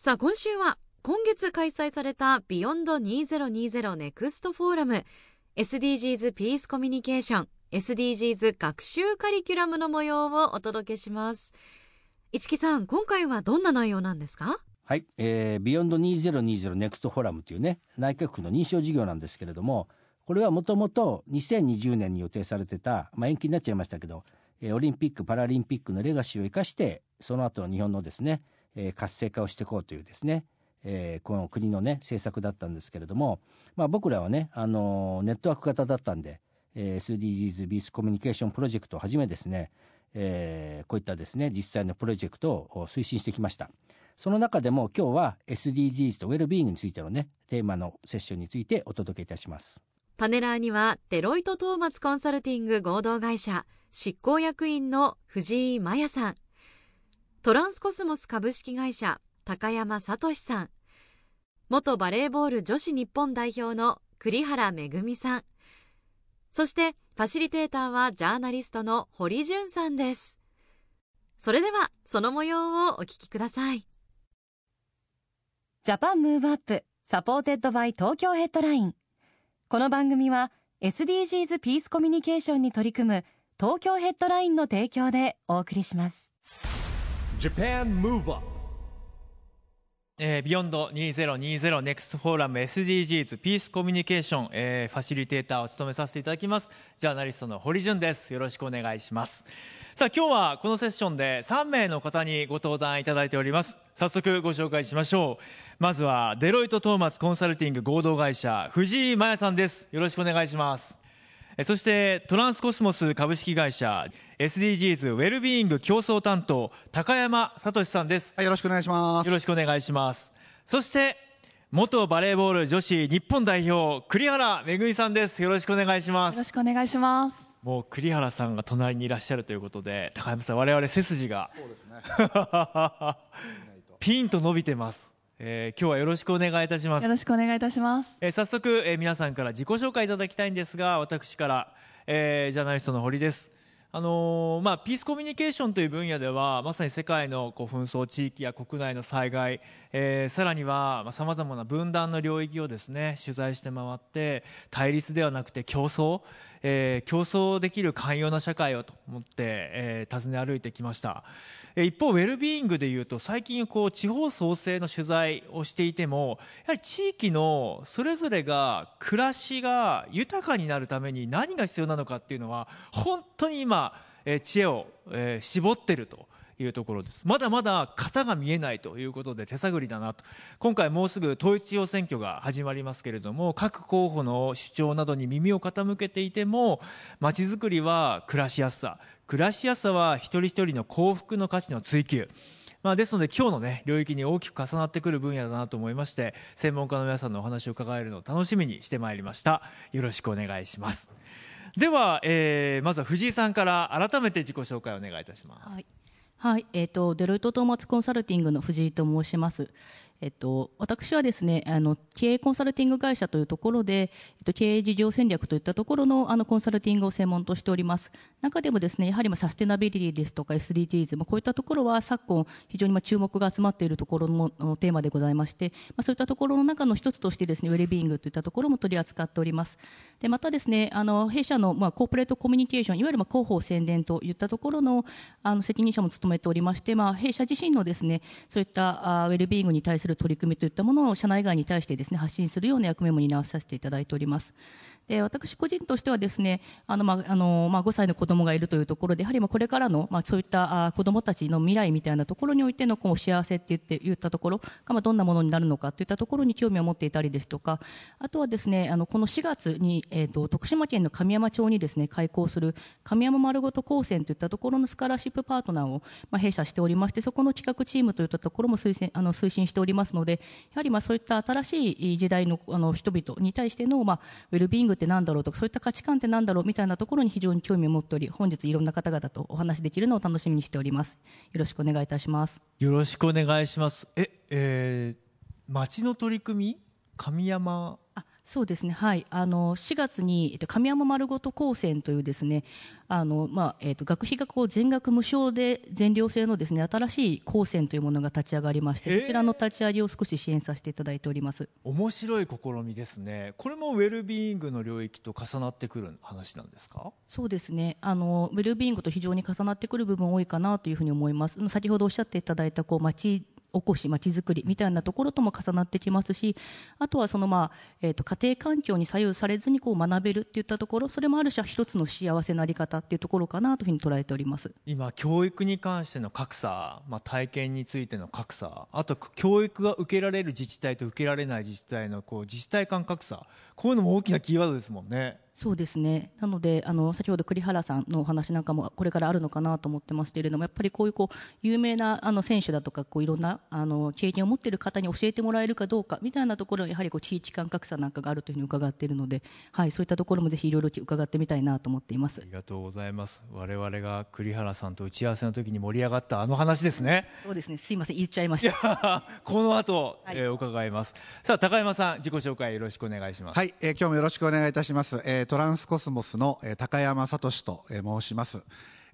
さあ、今週は今月開催されたビヨンド2020ネクストフォーラム SDGs ピースコミュニケーション SDGs 学習カリキュラムの模様をお届けします。市木さん、今回はどんな内容なんですか？はい、えー、 Beyond 2020 Next Forum というね内閣府の認証事業なんですけれどもこれはもともと2020年に予定されてた、まあ、延期になっちゃいましたけど、えーオリンピック・パラリンピックのレガシーを生かしてその後の日本のですね、えー活性化をしていこうというですね、えーこの国のね政策だったんですけれども、まあ、僕らはね、あのネットワーク型だったんで、えー SDGs ビースコミュニケーションプロジェクトをはじめですね、えーこういったですね実際のプロジェクトを推進してきました。その中でも今日は SDGs とウェルビーイングについてのねテーマのセッションについてお届けいたします。パネラーにはデロイト・トーマツコンサルティング合同会社執行役員の藤井真也さんトランスコスモス株式会社高山聡さん。元バレーボール女子日本代表の栗原めぐみさん。そしてファシリテーターはジャーナリストの堀潤さんです。それではその模様をお聞きください。 Japan Move Up supported by Tokyo Headline。この番組は SDGs ピースコミュニケーションに取り組む東京ヘッドラインの提供でお送りします。Japan Move Up. えー、 Beyond 2020 Next Forum SDGs ピースコミュニケーション、えーファシリテーターを務めさせていただきます。ジャーナリストの堀潤です。よろしくお願いします。さあ今日はこのセッションで3名の方にご登壇いただいております。早速ご紹介しましょう。まずはデロイトトーマツコンサルティング合同会社藤井真也さんです。よろしくお願いします。そしてトランスコスモス株式会社 SDGs ウェルビーイング競争担当高山聡さんですはい、よろしくお願いします。よろしくお願いします。そして、元バレーボール女子日本代表、栗原めぐみさんです。よろしくお願いしまよろす。しくお願いします。もう栗原さんが隣にいらっしゃるということで、高山さん、我々背筋がそうですね。ピンと伸びてます。えー今日はよろしくお願いいたしますよ。ろしくお願いいたします。えー早速、えー皆さんから自己紹介いただきたいんですが私から、えージャーナリストの堀です。あのーまあ、ピースコミュニケーションという分野ではまさに世界のこう紛争地域や国内の災害、えーさらにはさまざ、まな分断の領域をですね取材して回って対立ではなくて競争、えー競争できる寛容な社会をと思って、えー訪ね歩いてきました、えー一方ウェルビーイングでいうと最近こう地方創生の取材をしていてもやはり地域のそれぞれが暮らしが豊かになるために何が必要なのかっていうのは本当に今、えー知恵を、えー絞ってると。いうところです。まだまだ型が見えないということで手探りだなと。今回もうすぐ統一地方選挙が始まりますけれども各候補の主張などに耳を傾けていてもまちづくりは暮らしやすさ。暮らしやすさは一人一人の幸福の価値の追求。まあ、ですので今日の、ね、領域に大きく重なってくる分野だなと思いまして専門家の皆さんのお話を伺えるのを楽しみにしてまいりました。よろしくお願いします。では、えーまずは藤井さんから改めて自己紹介をお願いいたします、はい、はい、えっ、とデロイトトーマツコンサルティングの藤井と申します。えっと、私はですねあの経営コンサルティング会社というところで、えっと、経営事業戦略といったところのあのコンサルティングを専門としております。中でもですねやはりまあサステナビリティですとか SDGs、まあ、こういったところは昨今非常にまあ注目が集まっているところののテーマでございまして、まあ、そういったところの中の一つとしてですねウェルビーイングといったところも取り扱っております。でまたですねあの弊社のまあコーポレートコミュニケーションいわゆるまあ広報宣伝といったところのあの責任者も務めておりまして、まあ、弊社自身のですねそういったあウェルビーイングに対する取り組みといったものを社内外に対してですね発信するような役目も担わさせていただいております。で私個人としてはですねあの、まあのまあ、5歳の子供がいるというところでやはりまあこれからの、まあ、そういったあ子供たちの未来みたいなところにおいてのこう幸せって言って言ったところが、まあ、どんなものになるのかといったところに興味を持っていたりですとかあとはですねあのこの4月に、えー、と徳島県の神山町にですね開校する神山丸ごと高専といったところのスカラシップパートナーを、まあ、弊社しておりましてそこの企画チームといったところも推薦あの推進しておりますのでやはりまあそういった新しい時代のあの人々に対しての、まあ、ウェルビーイングってなんだろうとかそういった価値観ってなんだろうみたいなところに非常に興味を持っており本日いろんな方々とお話できるのを楽しみにしております。よろしくお願いいたします。よろしくお願いします。ええー町の取り組み？神山そうですね、はい、あの4月に、えっと、神山丸ごと高専というですねあの、まあえっと、学費がこう全額無償で全寮制のですね新しい高専というものが立ち上がりましてこちらの立ち上げを少し支援させていただいております。面白い試みですね。これもウェルビーイングの領域と重なってくる話なんですか？そうですね。あのウェルビーイングと非常に重なってくる部分多いかなというふうに思います。先ほどおっしゃっていただいたこう町おこし、まちづくりみたいなところとも重なってきますしあとはその、まあえー、と家庭環境に左右されずにこう学べるっていったところそれもある種一つの幸せなあり方っていうところかなというふうに捉えております。今教育に関しての格差、まあ、体験についての格差あと教育が受けられる自治体と受けられない自治体のこう自治体間格差こういうのも大きなキーワードですもんねそうですね。なのであの先ほど栗原さんのお話なんかもこれからあるのかなと思ってますけれどもやっぱりこういうこう有名なあの選手だとかこういろんなあの経験を持っている方に教えてもらえるかどうかみたいなところはやはりこう地域間格差なんかがあるというふうに伺っているので、はい、そういったところもぜひいろいろ伺ってみたいなと思っています。ありがとうございます。我々が栗原さんと打ち合わせの時に盛り上がったあの話ですね。そうですね。すいません。言っちゃいまいした。やこの後、はい。えー伺います。さあ高山さん自己紹介よろしくお願いします。はい、えー今日もよろしくお願いいたします。えートランスコスモスの、高山聡と、申します。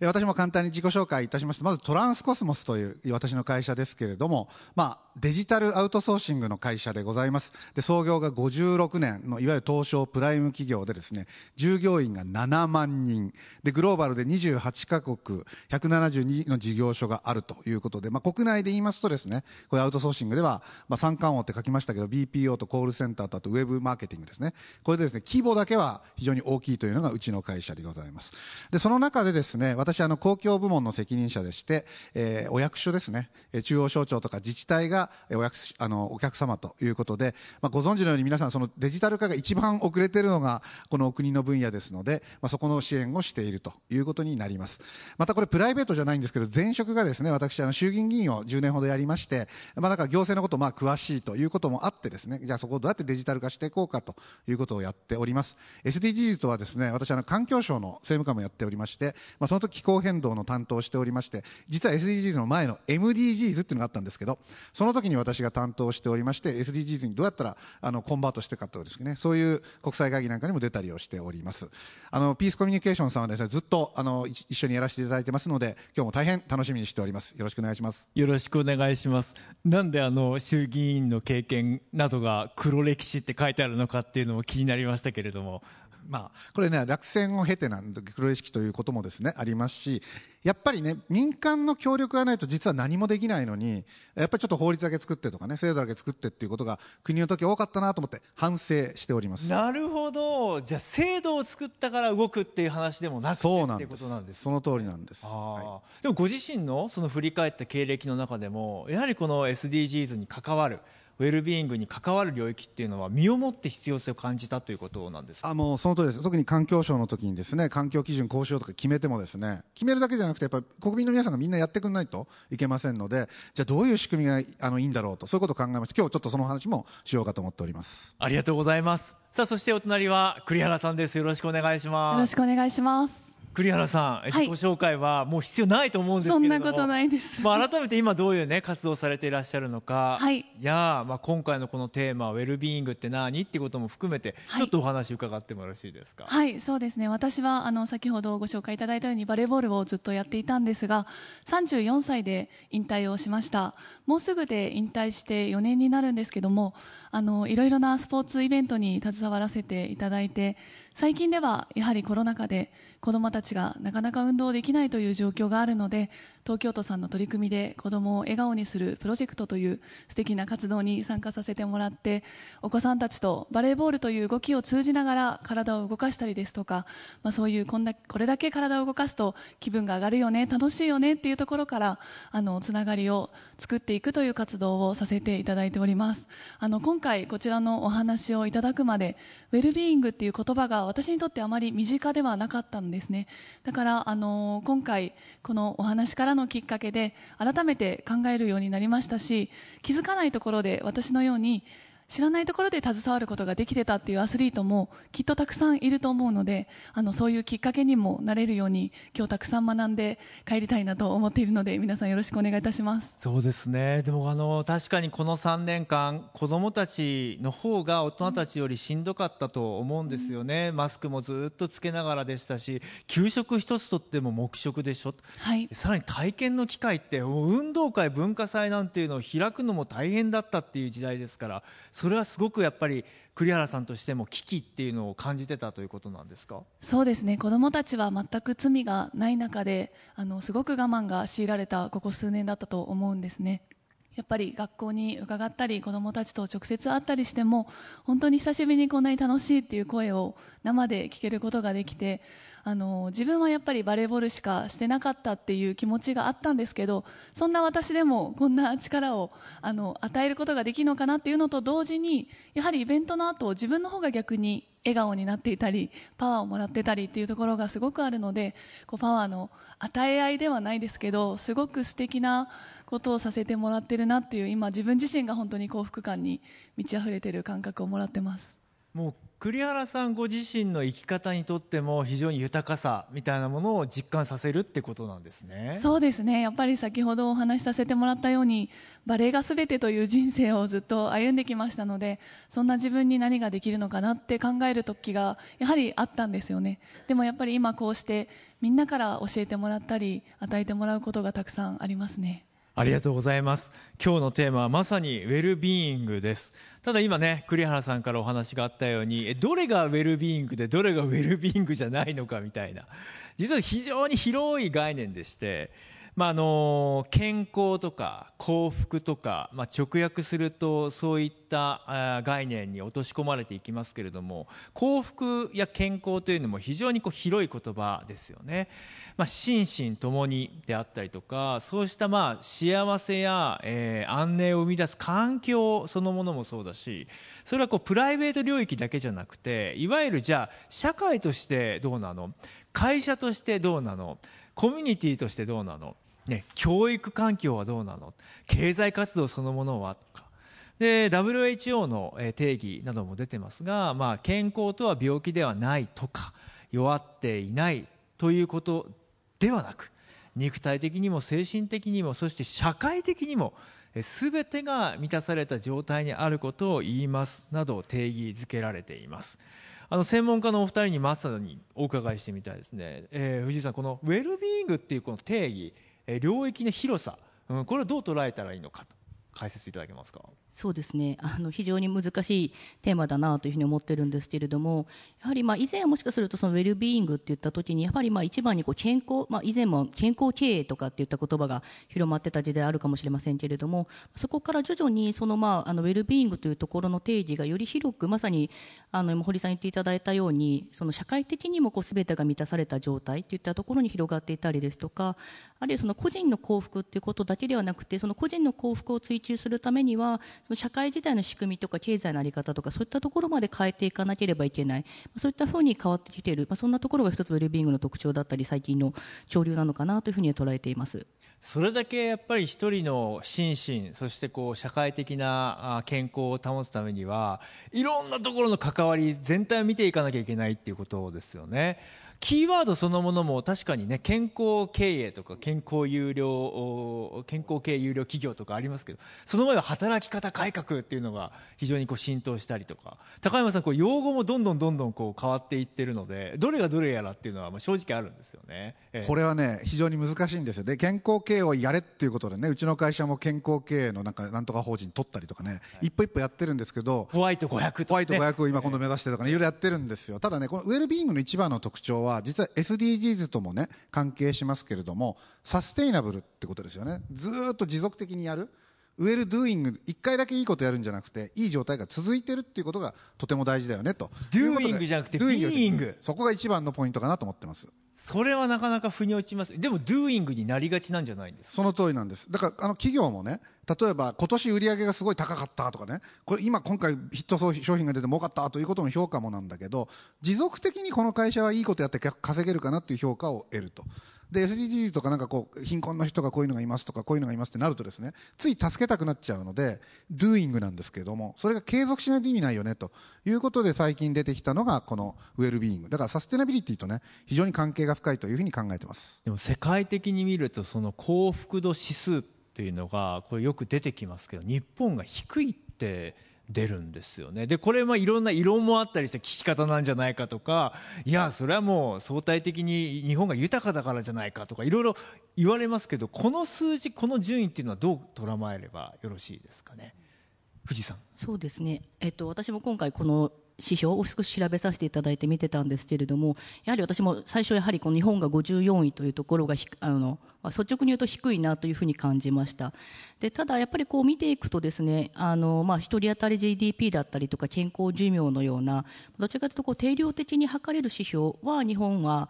私も簡単に自己紹介いたしますと、まずトランスコスモスという私の会社ですけれども、まあ、デジタルアウトソーシングの会社でございます。で、創業が56年のいわゆる東証プライム企業でですね、従業員が7万人、で、グローバルで28カ国、172の事業所があるということで、まあ、国内で言いますとですね、これアウトソーシングでは、まあ、三冠王って書きましたけど、BPO とコールセンターとあとウェブマーケティングですね。これでですね、規模だけは非常に大きいというのがうちの会社でございます。で、その中でですね、私、あの、公共部門の責任者でして、えーお役所ですね、え中央省庁とか自治体が、お役あの、お客様ということで、まあ、ご存知のように皆さん、そのデジタル化が一番遅れているのが、このお国の分野ですので、まあ、そこの支援をしているということになります。またこれプライベートじゃないんですけど、前職がですね、私、あの、衆議院議員を10年ほどやりまして、まあ、だから行政のこと、まあ、詳しいということもあってですね、じゃあそこをどうやってデジタル化していこうかということをやっております。SDGs とはですね、私、あの、環境省の政務官もやっておりまして、まあ、その時気候変動の担当をしておりまして、実は SDGs の前の MDGs っていうのがあったんですけど、その時に私が担当しておりまして、SDGs にどうやったら、あの、コンバートしていくかとですね、そういう国際会議なんかにも出たりをしております。あの、ピースコミュニケーションさんはですね、ずっと、あの、一一緒にやらせていただいてますので、今日も大変楽しみにしております。よろしくお願いします。よろしくお願いしますなんであの衆議院の経験などが黒歴史って書いてあるのかっていうのも気になりましたけれどもまあ、これね、落選を経てなんで、黒意識ということもですね、ありますし、やっぱりね、民間の協力がないと実は何もできないのに、やっぱりちょっと法律だけ作ってとかね、制度だけ作ってっていうことが国の時多かったなと思って反省しております。なるほど。じゃあ制度を作ったから動くっていう話でもなくてそうなんですです。その通りなんです。はい。でもご自身のその振り返った経歴の中でもやはりこの SDGs に関わるウェルビーイングに関わる領域っていうのは身をもって必要性を感じたということなんですか？あもうその通りです。特に環境省の時にですね環境基準こうしようとか決めてもですね決めるだけじゃなくてやっぱり国民の皆さんがみんなやってくれないといけませんのでじゃあどういう仕組みがあのいいんだろうとそういうことを考えまして今日ちょっとその話もしようかと思っております。ありがとうございます。さあそしてお隣は栗原さんです。よろしくお願いしよろますしくお願いします。栗原さん、い自己紹介はもう必要ないと思うんですそけれどもんなことないです。まあ、改めて今どういうね活動をされていらっしゃるのか、はいやまあ、今回のこのテーマウェルビーイングって何っていうことも含めて、はいちょっとお話伺ってもよろしいですか、はい、そうですね。私はあの先ほどご紹介いただいたようにバレーボールをずっとやっていたんですが、34歳で引退をしました。もうすぐで引退して4年になるんですけども、あのいろいろなスポーツイベントに携わらせていただいて、最近ではやはりコロナ禍で子どもたちがなかなか運動できないという状況があるので東京都さんの取り組みで子どもを笑顔にするプロジェクトという素敵な活動に参加させてもらってお子さんたちとバレーボールという動きを通じながら体を動かしたりですとか、まあ、そういうこんなこれだけ体を動かすと気分が上がるよね楽しいよねっていうところからあのつながりを作っていくという活動をさせていただいております。あの今回こちらのお話をいただくまでウェルビーイングっていう言葉が私にとってあまり身近ではなかったんですね。だからあの今回このお話からのきっかけで改めて考えるようになりましたし気づかないところで私のように知らないところで携わることができてたっていうアスリートもきっとたくさんいると思うのであのそういうきっかけにもなれるように今日たくさん学んで帰りたいなと思っているので皆さんよろしくお願いいたします。そうですね。でもあの確かにこの3年間子どもたちの方が大人たちよりしんどかったと思うんですよね、うん、マスクもずっとつけながらでしたし給食一つとっても黙食でしょ、はい、さらに体験の機会って運動会文化祭なんていうのを開くのも大変だったっていう時代ですからそそれはすごくやっぱり栗原さんとしても危機っていうのを感じてたということなんですか？そうですね。子どもたちは全く罪がない中であのすごく我慢が強いられたここ数年だったと思うんですね。やっぱり学校に伺ったり子どもたちと直接会ったりしても本当に久しぶりにこんなに楽しいっていう声を生で聞けることができてあの自分はやっぱりバレーボールしかしてなかったっていう気持ちがあったんですけどそんな私でもこんな力をあの与えることができるのかなっていうのと同時にやはりイベントの後自分の方が逆に笑顔になっていたりパワーをもらってたりっていうところがすごくあるのでこうパワーの与え合いではないですけどすごく素敵なことをさせてもらってるなっていう今自分自身が本当に幸福感に満ち溢れてる感覚をもらってます。もう栗原さんご自身の生き方にとっても非常に豊かさみたいなものを実感させるってことなんですね。そうですね。やっぱり先ほどお話しさせてもらったようにバレエが全てという人生をずっと歩んできましたのでそんな自分に何ができるのかなって考える時がやはりあったんですよね。でもやっぱり今こうしてみんなから教えてもらったり与えてもらうことがたくさんありますね。ありがとうございます。今日のテーマはまさにウェルビーイングです。ただ今ね栗原さんからお話があったようにどれがウェルビーイングでどれがウェルビーイングじゃないのかみたいな。実は非常に広い概念でしてまあ、あの健康とか幸福とか、まあ、直訳するとそういった概念に落とし込まれていきますけれども幸福や健康というのも非常にこう広い言葉ですよね、まあ、心身ともにであったりとかそうしたまあ幸せや、えー、安寧を生み出す環境そのものもそうだしそれはこうプライベート領域だけじゃなくていわゆるじゃあ社会としてどうなの？会社としてどうなの？コミュニティとしてどうなの？ね、教育環境はどうなの？経済活動そのものは？とかで WHO の定義なども出てますが、まあ、健康とは病気ではないとか弱っていないということではなく肉体的にも精神的にもそして社会的にも全てが満たされた状態にあることを言いますなど定義づけられています。あの専門家のお二人にまさにお伺いしてみたいですね、えー、藤井さんこのウェルビーイングっていうこの定義領域の広さ、うん、これをどう捉えたらいいのかと。解説いただけますか？そうですね。あの非常に難しいテーマだなというふうに思ってるんですけれどもやはりまあ以前はもしかするとそのウェルビーイングって言った時にやはりまあ一番にこう健康、まあ、以前も健康経営とかっていった言葉が広まってた時代あるかもしれませんけれどもそこから徐々にそのまああのウェルビーイングというところの定義がより広くまさにあの今堀さん言っていただいたようにその社会的にもこう全てが満たされた状態といったところに広がっていたりですとかあるいはその個人の幸福っていうことだけではなくてその個人の幸福を追求するためにはその社会自体の仕組みとか経済の在り方とかそういったところまで変えていかなければいけない。そういったふうに変わってきている、まあ、そんなところが一つウェルビーイングの特徴だったり最近の潮流なのかなというふうに捉えています。それだけやっぱり一人の心身そしてこう社会的な健康を保つためにはいろんなところの関わり全体を見ていかなきゃいけないっていうことですよね。キーワードそのものも確かにね健康経営とか健康有料お健康経営有料企業とかありますけどその前は働き方改革っていうのが非常にこう浸透したりとか高山さんこう用語もどんどんどんどんこう変わっていってるのでどれがどれやらっていうのはまあ正直あるんですよね。ええ。これはね非常に難しいんですよ。で健康経営をやれっていうことでねうちの会社も健康経営のなんかなんとか法人取ったりとかね、一歩一歩やってるんですけどホワイト500とか、ね、ホワイト500を今今度目指してとかねいろいろやってるんですよ。ただねこのウェルビーイングの一番の特徴は実は SDGs ともね関係しますけれどもサステイナブルってことですよね。ずっと持続的にやる。ウェルドゥーイング一回だけいいことやるんじゃなくていい状態が続いてるっていうことがとても大事だよねと。Doing じゃなくて Being そこが一番のポイントかなと思ってます。それはなかなか腑に落ちます。でも Doing になりがちなんじゃないんですか？その通りなんです。だからあの企業もね例えば今年売り上げがすごい高かったとかね。これ今今回ヒット商品が出て儲かったということの評価もなんだけど持続的にこの会社はいいことやって稼げるかなっていう評価を得るとで SDGs とかなんかこう貧困の人がこういうのがいますとかこういうのがいますってなるとですねつい助けたくなっちゃうので Doing なんですけれどもそれが継続しないと意味ないよねということで最近出てきたのがこのウェルビーイングだからサステナビリティとね非常に関係が深いというふうに考えてます。でも世界的に見るとその幸福度指数っていうのがこれよく出てきますけど日本が低いって出るんですよね。でこれはいろんな異論もあったりして聞き方なんじゃないかとかいやそれはもう相対的に日本が豊かだからじゃないかとかいろいろ言われますけどこの数字この順位っていうのはどう捉まえればよろしいですかね？藤井さん。そうですね、えっと、私も今回この指標を少し調べさせていただいて見てたんですけれどもやはり私も最初やはりこの日本が54位というところがあの率直に言うと低いなというふうに感じました。でただやっぱりこう見ていくとですねあの、まあ、1人当たり GDP だったりとか健康寿命のようなどちらかというとこう定量的に測れる指標は日本は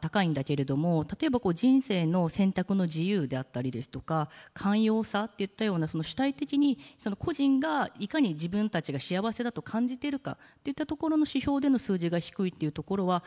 高いんだけれども例えばこう人生の選択の自由であったりですとか寛容さっていったようなその主体的にその個人がいかに自分たちが幸せだと感じているかといったところの指標での数字が低いっていうところは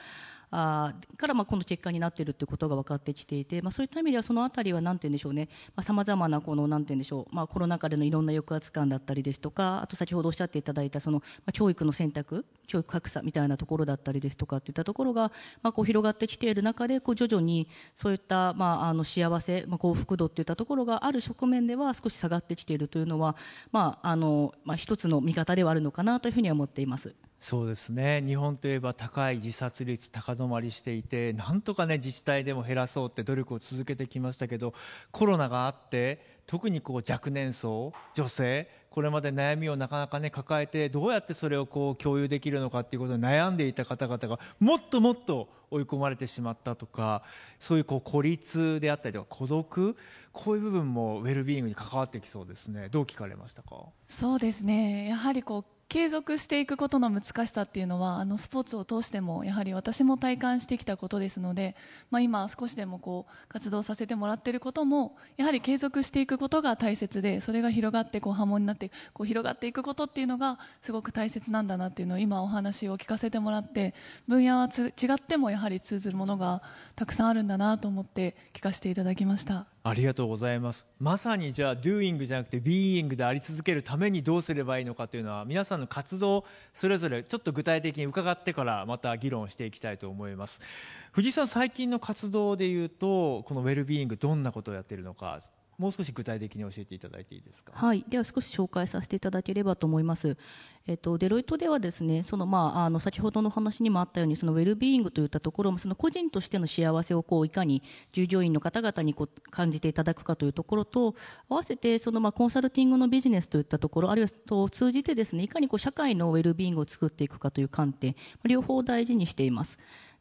あからまあこの結果になっているということが分かってきていて、まあ、そういった意味ではそのあたりは何て言うんでしょうねさまざ、まなこのなんて言うんでしょう、まあ、コロナ禍でのいろんな抑圧感だったりですとかあと先ほどおっしゃっていただいたその、まあ、教育の選択教育格差みたいなところだったりですとかっていったところが、まあ、こう広がってきている中でこう徐々にそういった、まあ、あの幸せ、まあ、幸福度っていったところがある側面では少し下がってきているというのは、まああのまあ、一つの見方ではあるのかなというふうに思っています。そうですね。日本といえば高い自殺率高止まりしていてなんとかね自治体でも減らそうって努力を続けてきましたけどコロナがあって特にこう若年層女性これまで悩みをなかなかね抱えてどうやってそれをこう共有できるのかっていうことで悩んでいた方々がもっともっと追い込まれてしまったとかそういうこう孤立であったりとか孤独こういう部分もウェルビーイングに関わってきそうですね。どう聞かれましたか？そうですね。やはりこう継続していくことの難しさっていうのはあのスポーツを通してもやはり私も体感してきたことですので、まあ、今少しでもこう活動させてもらっていることもやはり継続していくことが大切でそれが広がってこう波紋になってこう広がっていくことっていうのがすごく大切なんだなっていうのを今お話を聞かせてもらって分野は違ってもやはり通ずるものがたくさんあるんだなと思って聞かせていただきました。ありがとうございます。まさにじゃあ Doing じゃなくて Being であり続けるためにどうすればいいのかというのは皆さんの活動それぞれちょっと具体的に伺ってからまた議論していきたいと思います。藤井さん最近の活動でいうとこのウェルビーイングどんなことをやっているのかもう少し具体的に教えていただいていいですか？はい、では少し紹介させていただければと思います。えっとデロイトではですね、そのまああの先ほどの話にもあったようにそのウェルビーイングといったところもその個人としての幸せをこういかに従業員の方々にこう感じていただくかというところと合わせてそのまあコンサルティングのビジネスといったところあるいはと通じてですねいかにこう社会のウェルビーイングを作っていくかという観点両方大事にしています。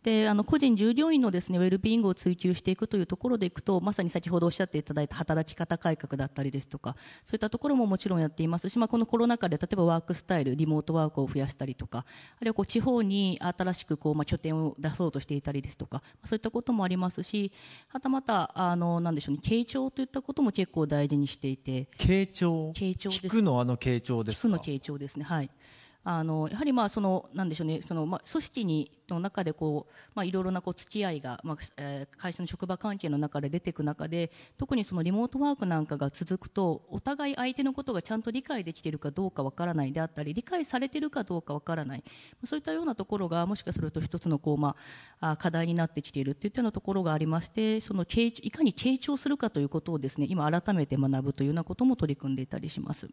であの個人従業員のですねウェルビーイングを追求していくというところでいくとまさに先ほどおっしゃっていただいた働き方改革だったりですとかそういったところももちろんやっていますし、まあ、このコロナ禍で例えばワークスタイルリモートワークを増やしたりとかあるいはこう地方に新しくこう、まあ、拠点を出そうとしていたりですとかそういったこともありますしはたまたあのなんでしょうね傾聴といったことも結構大事にしていて。傾聴？傾聴です。聞くのあの傾聴です聞くの傾聴ですね。はいあのやはりまあそのなんでしょうねそのまあ組織にの中でこうまあいろいろなこう付き合いがまあ、えー会社の職場関係の中で出ていく中で特にそのリモートワークなんかが続くとお互い相手のことがちゃんと理解できているかどうかわからないであったり理解されているかどうかわからないそういったようなところがもしかすると一つのこうまあ課題になってきているっていったようなところがありましてそのいかに傾聴するかということをですね今改めて学ぶというようなことも取り組んでいたりします。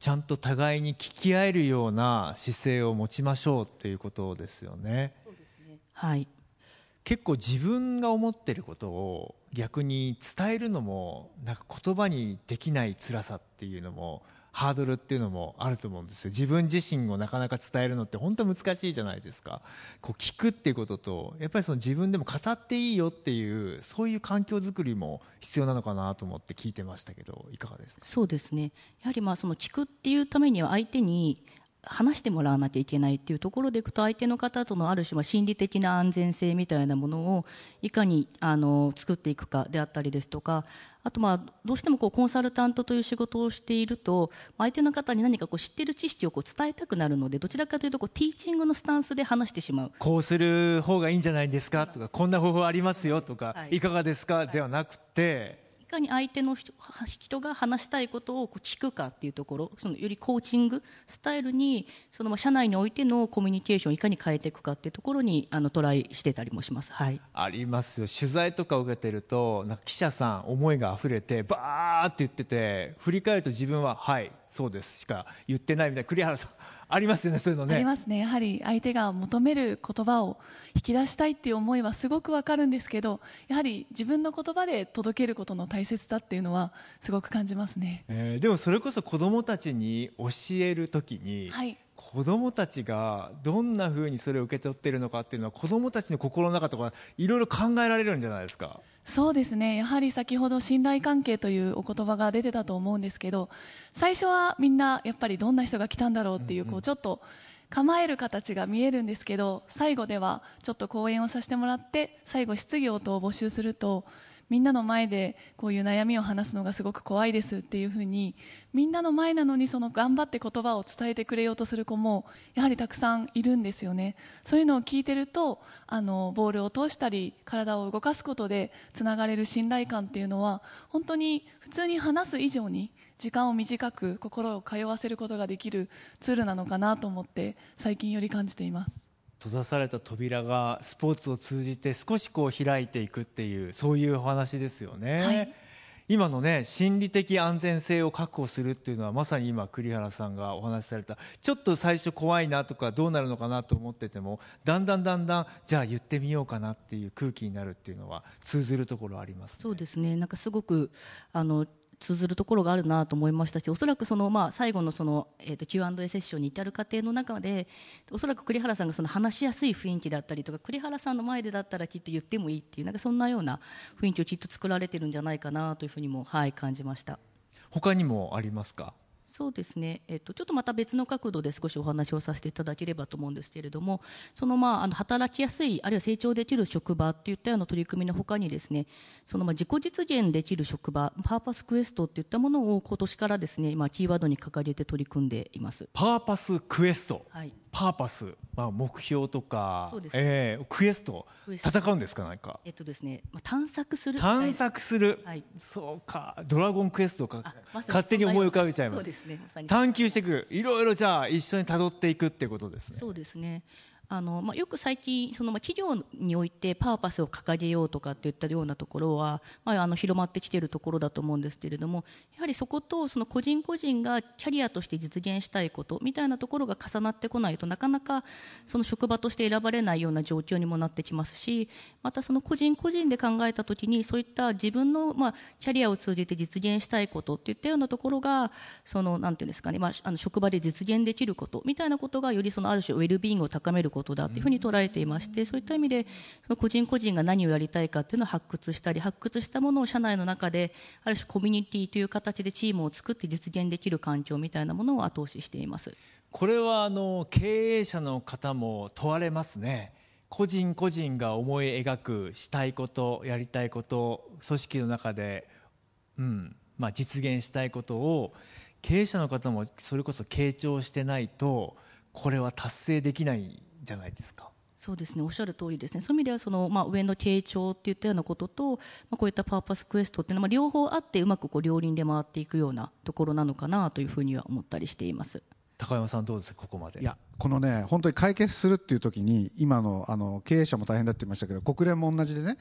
ちゃんと互いに聞き合えるような姿勢を持ちましょうっていうことですよね。はい結構自分が思ってることを逆に伝えるのもなんか言葉にできない辛さっていうのもハードルっていうのもあると思うんですよ。自分自身をなかなか伝えるのって本当難しいじゃないですか。こう聞くっていうこととやっぱりその自分でも語っていいよっていうそういう環境づくりも必要なのかなと思って聞いてましたけどいかがですか？そうですね。やはりまあその聞くっていうためには相手に話してもらわなきゃいけないっていうところでいくと相手の方とのある種は心理的な安全性みたいなものをいかにあの作っていくかであったりですとかあとまあどうしてもこうコンサルタントという仕事をしていると相手の方に何かこう知っている知識をこう伝えたくなるのでどちらかというとこうティーチングのスタンスで話してしまう。こうする方がいいんじゃないですかとかこんな方法ありますよとか、はい。い、かがですか？ではなくていかに相手の人が話したいことをこう聞くかっていうところそのよりコーチングスタイルにその社内においてのコミュニケーションをいかに変えていくかっていうところにあのトライしてたりもします。はいありますよ取材とか受けてるとなんか記者さん思いが溢れてバーって言ってて振り返ると自分は「はいそうです」しか言ってないみたいな栗原さんありますよねそういうのね。ありますね。やはり相手が求める言葉を引き出したいっていう思いはすごくわかるんですけどやはり自分の言葉で届けることの大切さっていうのはすごく感じますね。えーでもそれこそ子供たちに教えるときに、はい子供たちがどんなふうにそれを受け取っているのかっていうのは子供たちの心の中とかいろいろ考えられるんじゃないですか？そうですね。やはり先ほど信頼関係というお言葉が出てたと思うんですけど最初はみんなやっぱりどんな人が来たんだろうっていうこうちょっと構える形が見えるんですけど最後ではちょっと講演をさせてもらって最後質疑応答を募集するとみんなの前でこういう悩みを話すのがすごく怖いですっていうふうにみんなの前なのにその頑張って言葉を伝えてくれようとする子もやはりたくさんいるんですよね。そういうのを聞いてるとあのボールを通したり体を動かすことでつながれる信頼感っていうのは本当に普通に話す以上に時間を短く心を通わせることができるツールなのかなと思って最近より感じています。閉ざされた扉がスポーツを通じて少しこう開いていくっていうそういうお話ですよね、はい。今のね心理的安全性を確保するっていうのはまさに今栗原さんがお話しされた。ちょっと最初怖いなとかどうなるのかなと思っててもだんだんだんだんじゃあ言ってみようかなっていう空気になるっていうのは通ずるところあります、ね、そうですね。なんかすごくあの通ずるところがあるなと思いましたしおそらくその、まあ、最後のその、えー、と Q&A セッションに至る過程の中でおそらく栗原さんがその話しやすい雰囲気だったりとか栗原さんの前でだったらきっと言ってもいいっていうなんかそんなような雰囲気をきっと作られてるんじゃないかなというふうにも、はい、感じました。他にもありますか？そうですね、えっと、ちょっとまた別の角度で少しお話をさせていただければと思うんですけれどもその、まあ、あの働きやすいあるいは成長できる職場っていったような取り組みのほかにですねその、まあ、自己実現できる職場パーパスクエストっていったものを今年からですね、まあ、キーワードに掲げて取り組んでいます。パーパスクエスト、はいパーパス、まあ、目標とかそうです。ねえークエスト戦うんですか何か？えっとですね、まあ、探索する。探索する、はい。そうか。ドラゴンクエストか。あま勝手に思い浮かべちゃいます。そうですね。まさに探求していく。いろいろじゃあ一緒に辿っていくっていうことですね。そうですねあのまあ、よく最近その、まあ、企業においてパーパスを掲げようとかっていったようなところは、まあ、あの広まってきているところだと思うんですけれどもやはりそことその個人個人がキャリアとして実現したいことみたいなところが重なってこないとなかなかその職場として選ばれないような状況にもなってきますしまたその個人個人で考えた時にそういった自分の、まあ、キャリアを通じて実現したいことっていったようなところがそのなんていうんですかね、まあ、あの職場で実現できることみたいなことがよりそのある種ウェルビーイングを高めることことだというふうに捉えていましてそういった意味でその個人個人が何をやりたいかっていうのを発掘したり発掘したものを社内の中である種コミュニティという形でチームを作って実現できる環境みたいなものを後押ししています。これはあの経営者の方も問われますね個人個人が思い描くしたいことやりたいこと組織の中で、うんまあ、実現したいことを経営者の方もそれこそ傾聴してないとこれは達成できないじゃないですか。そうですね。おっしゃる通りですね。そういう意味ではその、まあ、上の傾聴っていったようなことと、まあ、こういったパーパスクエストっていうのは、まあ、両方あってうまくこう両輪で回っていくようなところなのかなというふうには思ったりしています。高山さんどうですか？ここまで。いやこのね本当に解決するっていう時に今のあの経営者も大変だって言いましたけど国連も同じでね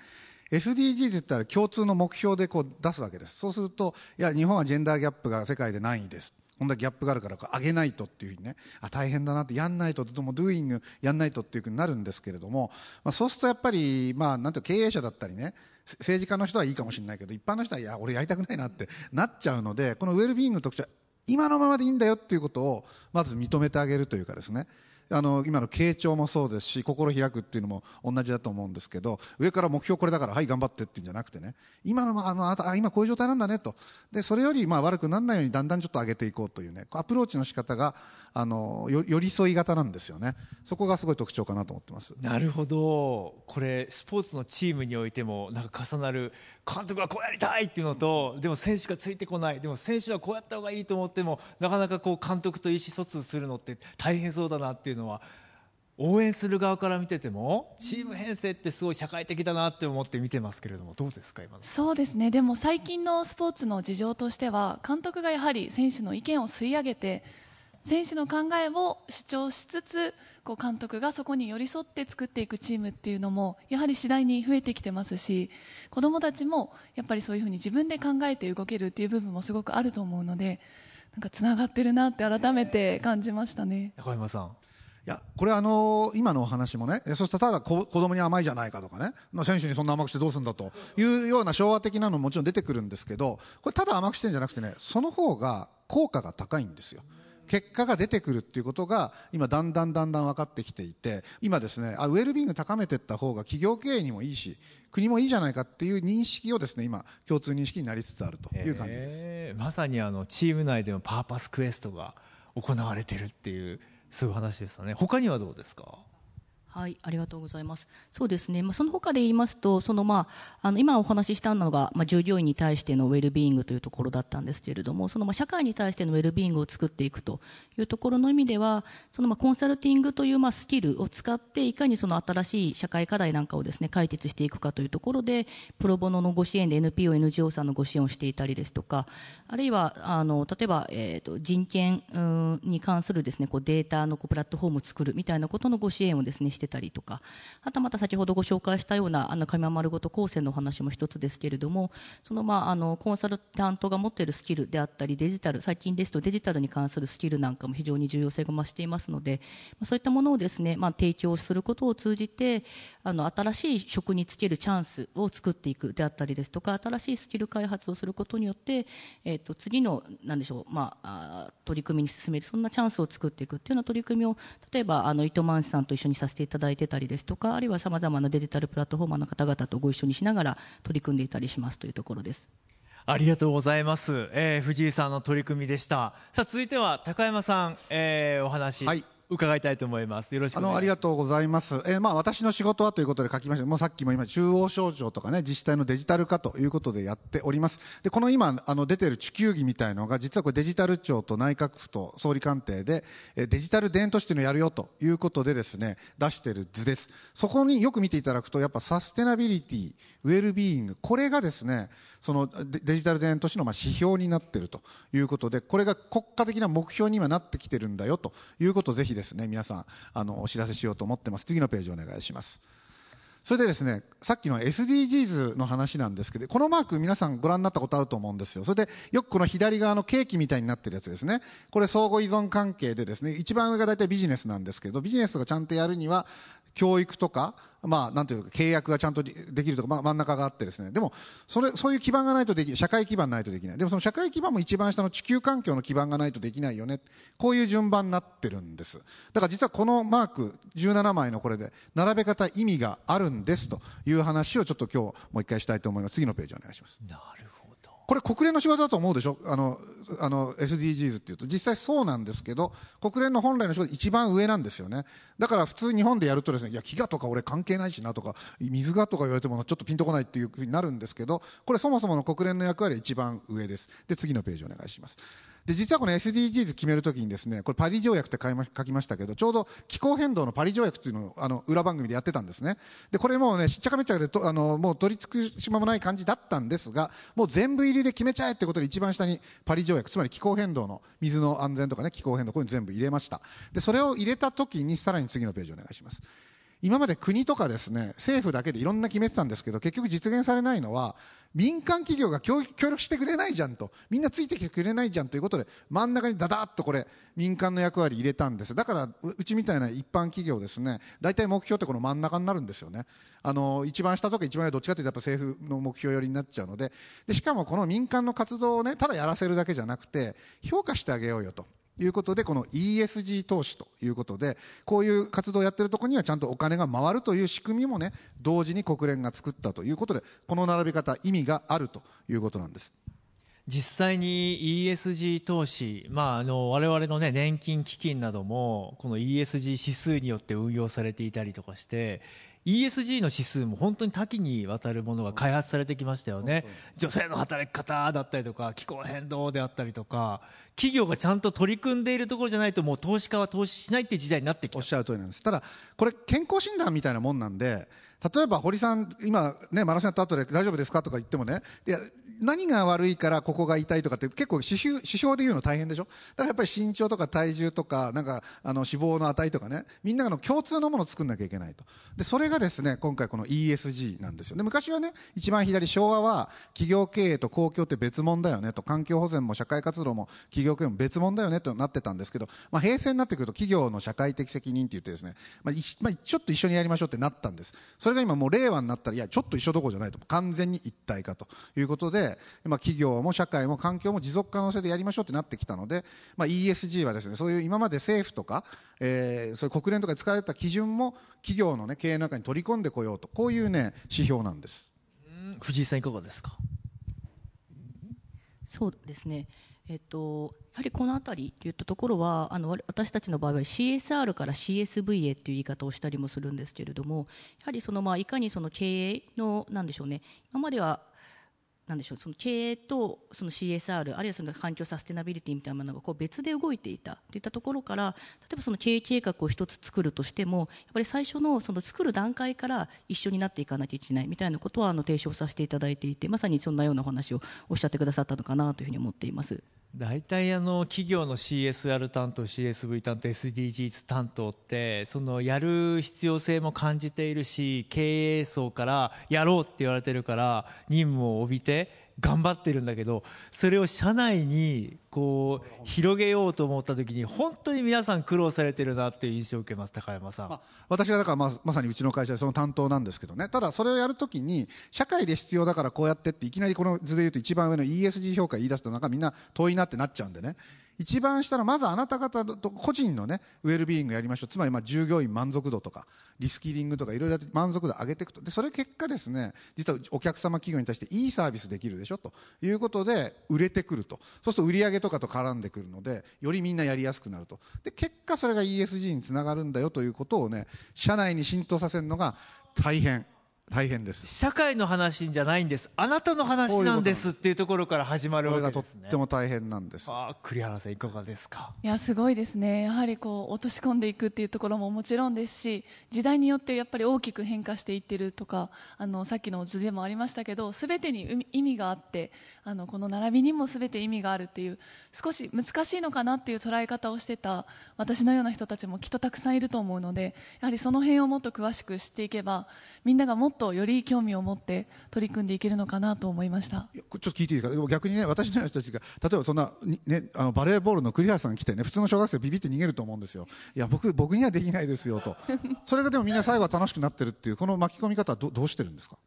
SDGs って言ったら共通の目標でこう出すわけです。そうするといや日本はジェンダーギャップが世界で何位ですこんなギャップがあるから上げないとっていうふうにねあ大変だなってやんないとともドゥーイングやんないとっていうふうになるんですけれども、まあ、そうするとやっぱり、まあ、なんていう経営者だったりね政治家の人はいいかもしれないけど一般の人はいや俺やりたくないなってなっちゃうのでこのウェルビーイングの特徴は今のままでいいんだよっていうことをまず認めてあげるというかですね。あの今の傾聴もそうですし心開くっていうのも同じだと思うんですけど上から目標これだからはい頑張ってっていうんじゃなくてね今のあのあ今こういう状態なんだねと。でそれよりまあ悪くならないようにだんだんちょっと上げていこうというねアプローチの仕方があの寄り添い型なんですよね。そこがすごい特徴かなと思ってます。なるほど。これスポーツのチームにおいてもなんか重なる監督はこうやりたいっていうのとでも選手がついてこない。でも選手はこうやった方がいいと思ってもなかなかこう監督と意思疎通するのって大変そうだなっていうのは応援する側から見ててもチーム編成ってすごい社会的だなって思って見てますけれどもどうですか今の？そうですねでも最近のスポーツの事情としては監督がやはり選手の意見を吸い上げて選手の考えを主張しつつこう監督がそこに寄り添って作っていくチームっていうのもやはり次第に増えてきてますし子どもたちもやっぱりそういうふうに自分で考えて動けるっていう部分もすごくあると思うのでなんかつながってるなって改めて感じましたね。中山さんいやこれあの今のお話もねそしてただ子供に甘いじゃないかとかね選手にそんな甘くしてどうするんだというような昭和的なのももちろん出てくるんですけどこれただ甘くしてるんじゃなくてねその方が効果が高いんですよ。結果が出てくるっていうことが今だんだんだんだん分かってきていて今ですねあウェルビーイング高めていった方が企業経営にもいいし国もいいじゃないかっていう認識をですね今共通認識になりつつあるという感じですまさにあのチーム内でのパーパスクエストが行われてるっていうそういう話ですよね。他にはどうですか？はい、ありがとうございます。そうですね。まあ、その他で言いますと、そのまあ、あの、今お話ししたのが、まあ、従業員に対してのウェルビーイングというところだったんですけれども、そのまあ、社会に対してのウェルビーイングを作っていくというところの意味では、そのまあ、コンサルティングというまあ、スキルを使って、いかにその新しい社会課題なんかをですね、解決していくかというところで、プロボノのご支援で NPO、NGO さんのご支援をしていたりですとか、あるいは、あの、例えば、えっ、ー、と、人権に関するですね、こう、データのこうプラットフォームを作るみたいなことのご支援をですね、してたりとか、あとまた先ほどご紹介したようなあの神山丸ごと高専のお話も一つですけれどもそのまああのコンサルタントが持っているスキルであったりデジタル最近ですとデジタルに関するスキルなんかも非常に重要性が増していますのでそういったものをですね、まあ、提供することを通じてあの新しい職に就けるチャンスを作っていくであったりですとか新しいスキル開発をすることによって、えー、と次のなんでしょう、まあ、取り組みに進めるそんなチャンスを作っていくっていうような取り組みを例えばあの糸満市さんと一緒にさせていただいてたりですとかあるいはさまざまなデジタルプラットフォーマーの方々とご一緒にしながら取り組んでいたりしますというところです。ありがとうございます、えー、藤井さんの取り組みでした。さあ続いては高山さん、えー、お話、はい伺いたいと思います。よろしくあのありがとうございます。えー、まあ私の仕事はということで書きました。もうさっきも今中央省庁とかね自治体のデジタル化ということでやっております。でこの今あの出てる地球儀みたいのが実はこれデジタル庁と内閣府と総理官邸でデジタル電都市というのをやるよということでですね出している図です。そこによく見ていただくとやっぱサステナビリティ、ウェルビーイングこれがですねそのデジタル田園都市のまあ指標になっているということでこれが国家的な目標に今なってきてるんだよということをぜひですね。皆さんあのお知らせしようと思ってます。次のページお願いします。それでですねさっきの SDGs の話なんですけどこのマーク皆さんご覧になったことあると思うんですよ。それでよくこの左側のケーキみたいになってるやつですね。これ相互依存関係でですね一番上が大体ビジネスなんですけどビジネスがちゃんとやるには教育とかまあ、なんていうか契約がちゃんとできるとか、まあ、真ん中があってですね。でもそれそういう基盤がないとできない社会基盤ないとできない。でもその社会基盤も一番下の地球環境の基盤がないとできないよね。こういう順番になってるんです。だから実はこのマーク17枚のこれで並べ方意味があるんですという話をちょっと今日もう一回したいと思います。次のページお願いします。なるほど。これ国連の仕事だと思うでしょ？あのあの SDGs っていうと。実際そうなんですけど国連の本来の仕事一番上なんですよね。だから普通日本でやるとですねいや飢餓とか俺関係ないしなとか水がとか言われてもちょっとピンとこないっていうふうになるんですけどこれそもそもの国連の役割は一番上です。で次のページお願いします。で実はこの SDGs 決めるときにですねこれパリ条約って書きましたけどちょうど気候変動のパリ条約っていうのをあの裏番組でやってたんですね。でこれもうねしっちゃかめっちゃかでとあのもう取り付く島もない感じだったんですがもう全部入りで決めちゃえってことで一番下にパリ条約つまり気候変動の水の安全とかね気候変動こういうの全部入れました。でそれを入れた時にさらに次のページお願いします。今まで国とかですね政府だけでいろんな決めてたんですけど結局実現されないのは民間企業が協力してくれないじゃんとみんなついてきてくれないじゃんということで真ん中にダダッとこれ民間の役割入れたんです。だからううちみたいな一般企業ですね大体目標ってこの真ん中になるんですよね。あの一番下とか一番上どっちかというとやっぱ政府の目標寄りになっちゃうのででしかもこの民間の活動をねただやらせるだけじゃなくて評価してあげようよと。いうことでこの ESG 投資ということでこういう活動をやってるところにはちゃんとお金が回るという仕組みもね同時に国連が作ったということでこの並び方意味があるということなんです。実際に ESG 投資、まあ、あの我々の、ね、年金基金などもこの ESG 指数によって運用されていたりとかして ESG の指数も本当に多岐にわたるものが開発されてきましたよね。女性の働き方だったりとか気候変動であったりとか企業がちゃんと取り組んでいるところじゃないともう投資家は投資しないっていう時代になってきた。おっしゃる通りなんです。ただこれ健康診断みたいなもんなんで例えば堀さん今ねマラソンやった後で大丈夫ですかとか言ってもねいや何が悪いからここが痛いとかって結構指標指標で言うの大変でしょ？だからやっぱり身長とか体重とかなんかあの脂肪の値とかねみんなの共通のものを作んなきゃいけないと。でそれがですね今回この ESG なんですよで昔はね一番左昭和は企業経営と公共って別物だよねと環境保全も社会活動も企業経営も別物だよねとなってたんですけど、まあ、平成になってくると企業の社会的責任って言ってですね、まあいまあ、ちょっと一緒にやりましょうってなったんです。それが今もう令和になったらいやちょっと一緒どころじゃないと完全に一体化ということで、まあ、企業も社会も環境も持続可能性でやりましょうってなってきたので、まあ、ESG はですねそういう今まで政府とか、えー、そういう国連とかで使われた基準も企業の、ね、経営の中に取り込んでこようとこういう、ね、指標なんです。藤井さんいかがですか？そうですねえっと、やはりこの辺りといったところはあの私たちの場合は CSR から CSV へという言い方をしたりもするんですけれどもやはりそのまあいかにその経営のなんでしょうね今まではなんでしょうその経営とその CSR あるいはその環境サステナビリティみたいなものがこう別で動いていたといったところから例えばその経営計画を一つ作るとしてもやっぱり最初のその作る段階から一緒になっていかなきゃいけないみたいなことはあの提唱させていただいていてまさにそんなようなお話をおっしゃってくださったのかなというふうに思っています。大体あの企業の CSR 担当 CSV 担当 SDGs 担当ってそのやる必要性も感じているし経営層からやろうって言われてるから任務を帯びて頑張ってるんだけどそれを社内にこう広げようと思った時に本当に皆さん苦労されてるなっていう印象を受けます高山さん、まあ、私はだからままさにうちの会社でその担当なんですけどね。ただそれをやるときに社会で必要だからこうやってっていきなりこの図で言うと一番上の ESG 評価言い出すとなんかみんな遠いなってなっちゃうんでね。一番下のまずあなた方と個人のねウェルビーイングやりましょう。つまりまあ従業員満足度とかリスキリングとかいろいろやって満足度上げていくと。でそれ結果ですね実はお客様企業に対していいサービスできるでしょということで売れてくると。そうすると売り上げとかと絡んでくるのでよりみんなやりやすくなると。で結果それが ESG につながるんだよということをね社内に浸透させるのが大変。大変です。社会の話じゃないんです。あなたの話なんですっていうところから始まるわけですね。とっても大変なんです。あ栗原さんいかがですか？いやすごいですね。やはりこう落とし込んでいくっていうところももちろんですし時代によってやっぱり大きく変化していってるとかあのさっきの図でもありましたけど全てに意味があってあのこの並びにも全て意味があるっていう少し難しいのかなっていう捉え方をしてた私のような人たちもきっとたくさんいると思うのでやはりその辺をもっと詳しく知っていけばみんながもっとより興味を持って取り組んでいけるのかなと思いました。ちょっと聞いていいですか？逆にね私の人たちが例えばそんな、ね、あのバレーボールの栗原さんが来てね普通の小学生ビビって逃げると思うんですよ。いや僕僕にはできないですよと。それがでもみんな最後は楽しくなってるっていうこの巻き込み方はどどうしてるんですか？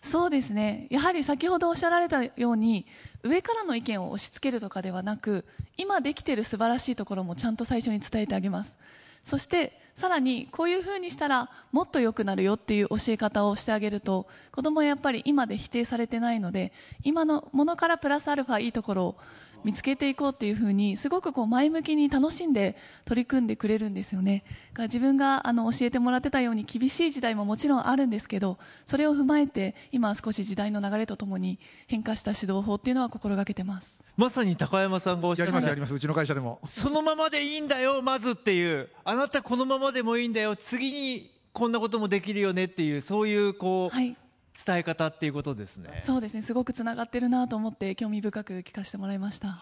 そうですね。やはり先ほどおっしゃられたように上からの意見を押し付けるとかではなく今できている素晴らしいところもちゃんと最初に伝えてあげますそしてさらにこういうふうにしたらもっと良くなるよっていう教え方をしてあげると子供はやっぱり今で否定されてないので今のものからプラスアルファいいところを見つけていこうっていうふうにすごくこう前向きに楽しんで取り組んでくれるんですよね。だから自分があの教えてもらってたように厳しい時代ももちろんあるんですけどそれを踏まえて今少し時代の流れとともに変化した指導法っていうのは心がけてます。まさに高山さんがおっしゃったやりますやりますうちの会社でも。そのままでいいんだよまずっていう。あなたこのままでもいいんだよ。次にこんなこともできるよねっていうそういうこう、はい伝え方っていうことですね。そうですね。すごくつながってるなと思って興味深く聞かせてもらいました。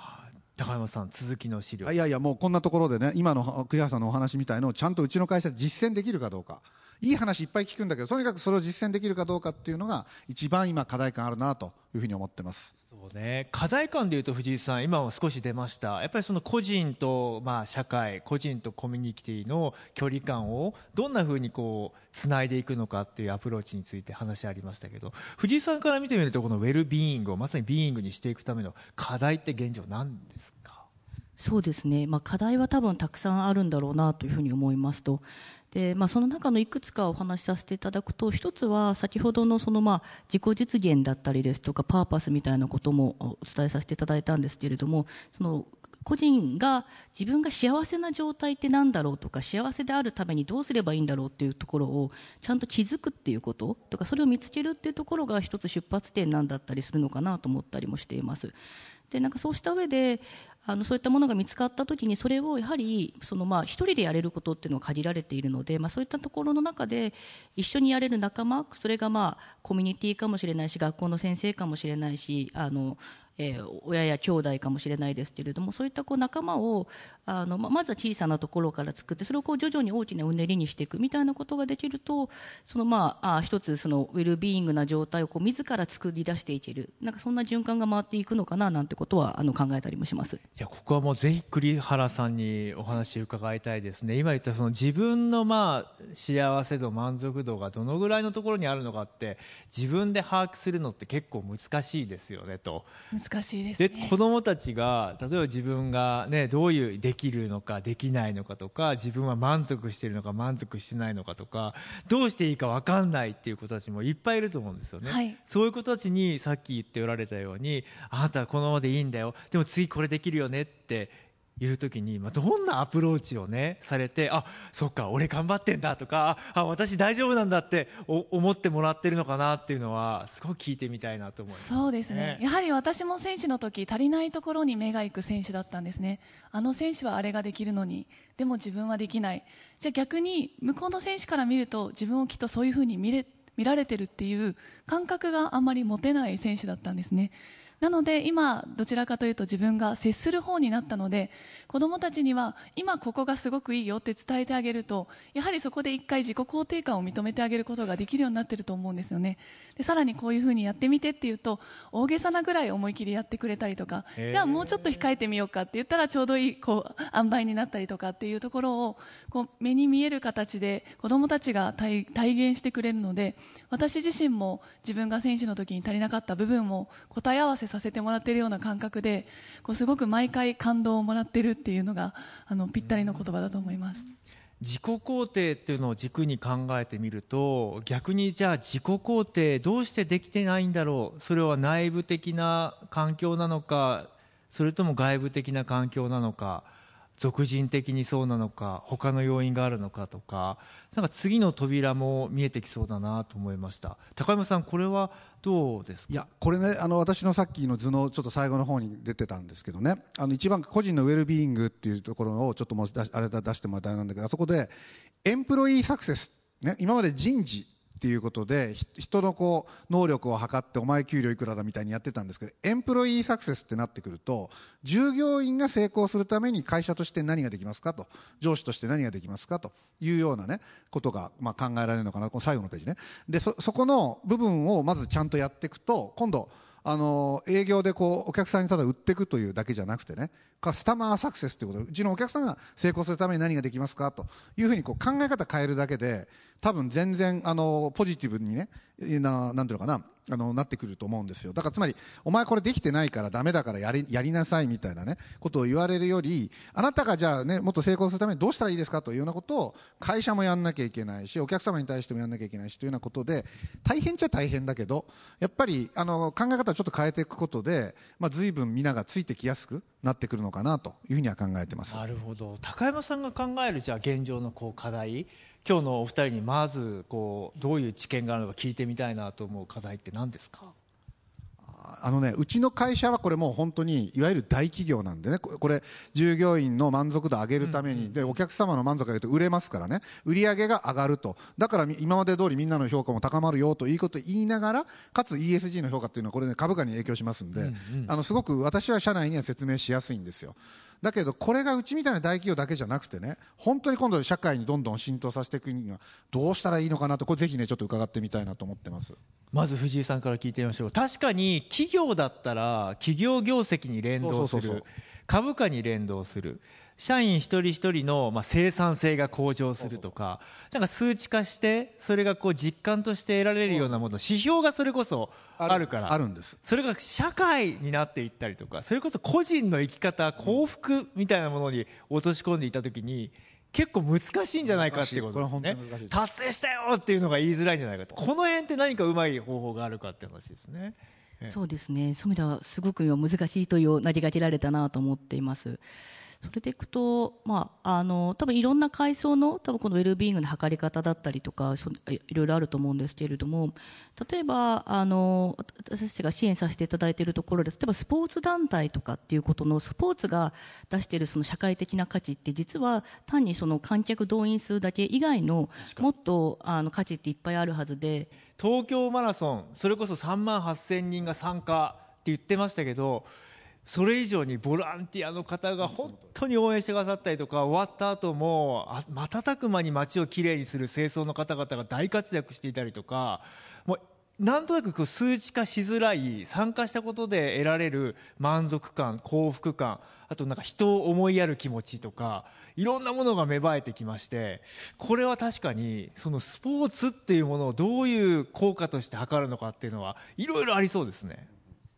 高山さん続きの資料。いやいやもうこんなところでね今の栗原さんのお話みたいのをちゃんとうちの会社で実践できるかどうかいい話いっぱい聞くんだけどとにかくそれを実践できるかどうかっていうのが一番今課題感あるなというふうに思ってます。そうね、課題感でいうと藤井さん今も少し出ました。やっぱりその個人とまあ社会個人とコミュニティの距離感をどんなふうにこうつないでいくのかっていうアプローチについて話ありましたけど藤井さんから見てみるとこのウェルビーイングをまさにビーイングにしていくための課題って現状何ですか？そうですね、まあ、課題は多分たくさんあるんだろうなというふうに思いますとで、まあ、その中のいくつかお話しさせていただくと一つは先ほどのそのまあ自己実現だったりですとかパーパスみたいなこともお伝えさせていただいたんですけれどもその個人が自分が幸せな状態って何だろうとか幸せであるためにどうすればいいんだろうっていうところをちゃんと気づくっていうこととかそれを見つけるっていうところが一つ出発点なんだったりするのかなと思ったりもしています。でなんかそうした上であのそういったものが見つかった時にそれをやはりそのまあ一人でやれることっていうのは限られているので、まあ、そういったところの中で一緒にやれる仲間それがまあコミュニティかもしれないし学校の先生かもしれないしあのえー親や兄弟かもしれないですけれどもそういったこう仲間をあのまずは小さなところから作ってそれをこう徐々に大きなうねりにしていくみたいなことができるとそのまああ一つそのウェルビーイングな状態をこう自ら作り出していける。なんかそんな循環が回っていくのかななんてことはあの考えたりもします。いやここはもうぜひ栗原さんにお話伺いたいですね。今言ったその自分のまあ幸せ度満足度がどのぐらいのところにあるのかって自分で把握するのって結構難しいですよねと。難しいですでね子供たちが例えば自分がねどういうできるのかできないのかとか自分は満足しているのか満足してないのかとかどうしていいか分かんないっていう子たちもいっぱいいると思うんですよね、はい。そういう子たちにさっき言っておられたようにあなたはこのままでいいんだよ。でも次これできるよねっていう時に、まあ、どんなアプローチをねされてあそっか俺頑張ってんだとかあ私大丈夫なんだってお思ってもらってるのかなっていうのはすごく聞いてみたいなと思いますそうですね。やはり私も選手の時足りないところに目が行く選手だったんですね。あの選手はあれができるのにでも自分はできない。じゃあ逆に向こうの選手から見ると自分をきっとそういうふうに見れ見られてるっていう感覚があんまり持てない選手だったんですね。なので今どちらかというと自分が接する方になったので子どもたちには今ここがすごくいいよって伝えてあげるとやはりそこで一回自己肯定感を認めてあげることができるようになってると思うんですよね。でさらにこういうふうにやってみてっていうと大げさなぐらい思い切りやってくれたりとかじゃあもうちょっと控えてみようかって言ったらちょうどいいこう塩梅になったりとかっていうところをこう目に見える形で子どもたちが体体現してくれるので私自身も自分が選手の時に足りなかった部分を答え合わせさせてもらっているような感覚でこうすごく毎回感動をもらってるっていうのがあのぴったりの言葉だと思います。自己肯定っていうのを軸に考えてみると逆にじゃあ自己肯定どうしてできてないんだろう？それは内部的な環境なのかそれとも外部的な環境なのか？俗人的にそうなのか他の要因があるのかとかなんか次の扉も見えてきそうだなと思いました。高山さんこれはどうですか？いやこれねあの私のさっきの図のちょっと最後の方に出てたんですけどね。あの一番個人のウェルビーイングっていうところをちょっともうあれだ出してもらいたいなんだけどあそこでエンプロイーサクセス、ね、今まで人事っていうことで人のこう能力を測ってお前給料いくらだみたいにやってたんですけどエンプロイーサクセスってなってくると従業員が成功するために会社として何ができますかと上司として何ができますかというようなねことがま考えられるのかなこの最後のページね。でそそこの部分をまずちゃんとやっていくと今度あの営業でこうお客さんにただ売っていくというだけじゃなくてねカスタマーサクセスということでうちのお客さんが成功するために何ができますかというふうにこう考え方変えるだけで多分全然あのポジティブにねななんていうのかなあのなってくると思うんですよ。だからつまりお前これできてないからダメだからやりやりなさいみたいなねことを言われるよりあなたがじゃあねもっと成功するためにどうしたらいいですかというようなことを会社もやんなきゃいけないしお客様に対してもやんなきゃいけないしというようなことで大変っちゃ大変だけどやっぱりあの考え方をちょっと変えていくことで、まあ、随分皆がついてきやすくなってくるのかなというふうには考えてます。なるほど。高山さんが考えるじゃあ現状のこう課題。今日のお二人にまずこうどういう知見があるのか聞いてみたいなと思う課題って何ですか？あのね、うちの会社はこれもう本当にいわゆる大企業なんでね。これ従業員の満足度を上げるために、でお客様の満足を上げると売れますからね。売り上げが上がると。だから今まで通りみんなの評価も高まるよということを言いながらかつ ESG の評価っていうのはこれ、ね、株価に影響しますんで、あのすごく私は社内には説明しやすいんですよ。だけどこれがうちみたいな大企業だけじゃなくてね本当に今度社会にどんどん浸透させていくにはどうしたらいいのかなとこれぜひねちょっと伺ってみたいなと思ってます。まず藤井さんから聞いてみましょう。確かに企業だったら企業業績に連動する。株価に連動する社員一人一人のまあ生産性が向上するとかなんか数値化してそれがこう実感として得られるようなもの指標がそれこそある。からあるんです。それが社会になっていったりとかそれこそ個人の生き方幸福みたいなものに落とし込んでいった時に結構難しいんじゃないかっていうことですね。達成したよっていうのが言いづらいんじゃないかと。この辺って何かうまい方法があるかって話ですね。そうですね。そういう意味ではすごく今難しいという投げかけられたなと思っています。それでいくと、まあ、あの多分いろんな階層の多分このウェルビーイングの測り方だったりとかそいろいろあると思うんですけれども例えばあの私たちが支援させていただいているところで例えばスポーツ団体とかっていうことのスポーツが出しているその社会的な価値って実は単にその観客動員数だけ以外のもっとあの価値っていっぱいあるはずで。東京マラソンそれこそ3万8000人が参加って言ってましたけどそれ以上にボランティアの方が本当に応援してくださったりとか終わった後も瞬く間に街をきれいにする清掃の方々が大活躍していたりとかもうなんとなくこう数値化しづらい参加したことで得られる満足感幸福感あとなんか人を思いやる気持ちとかいろんなものが芽生えてきましてこれは確かにそのスポーツっていうものをどういう効果として測るのかっていうのはいろいろありそうですね。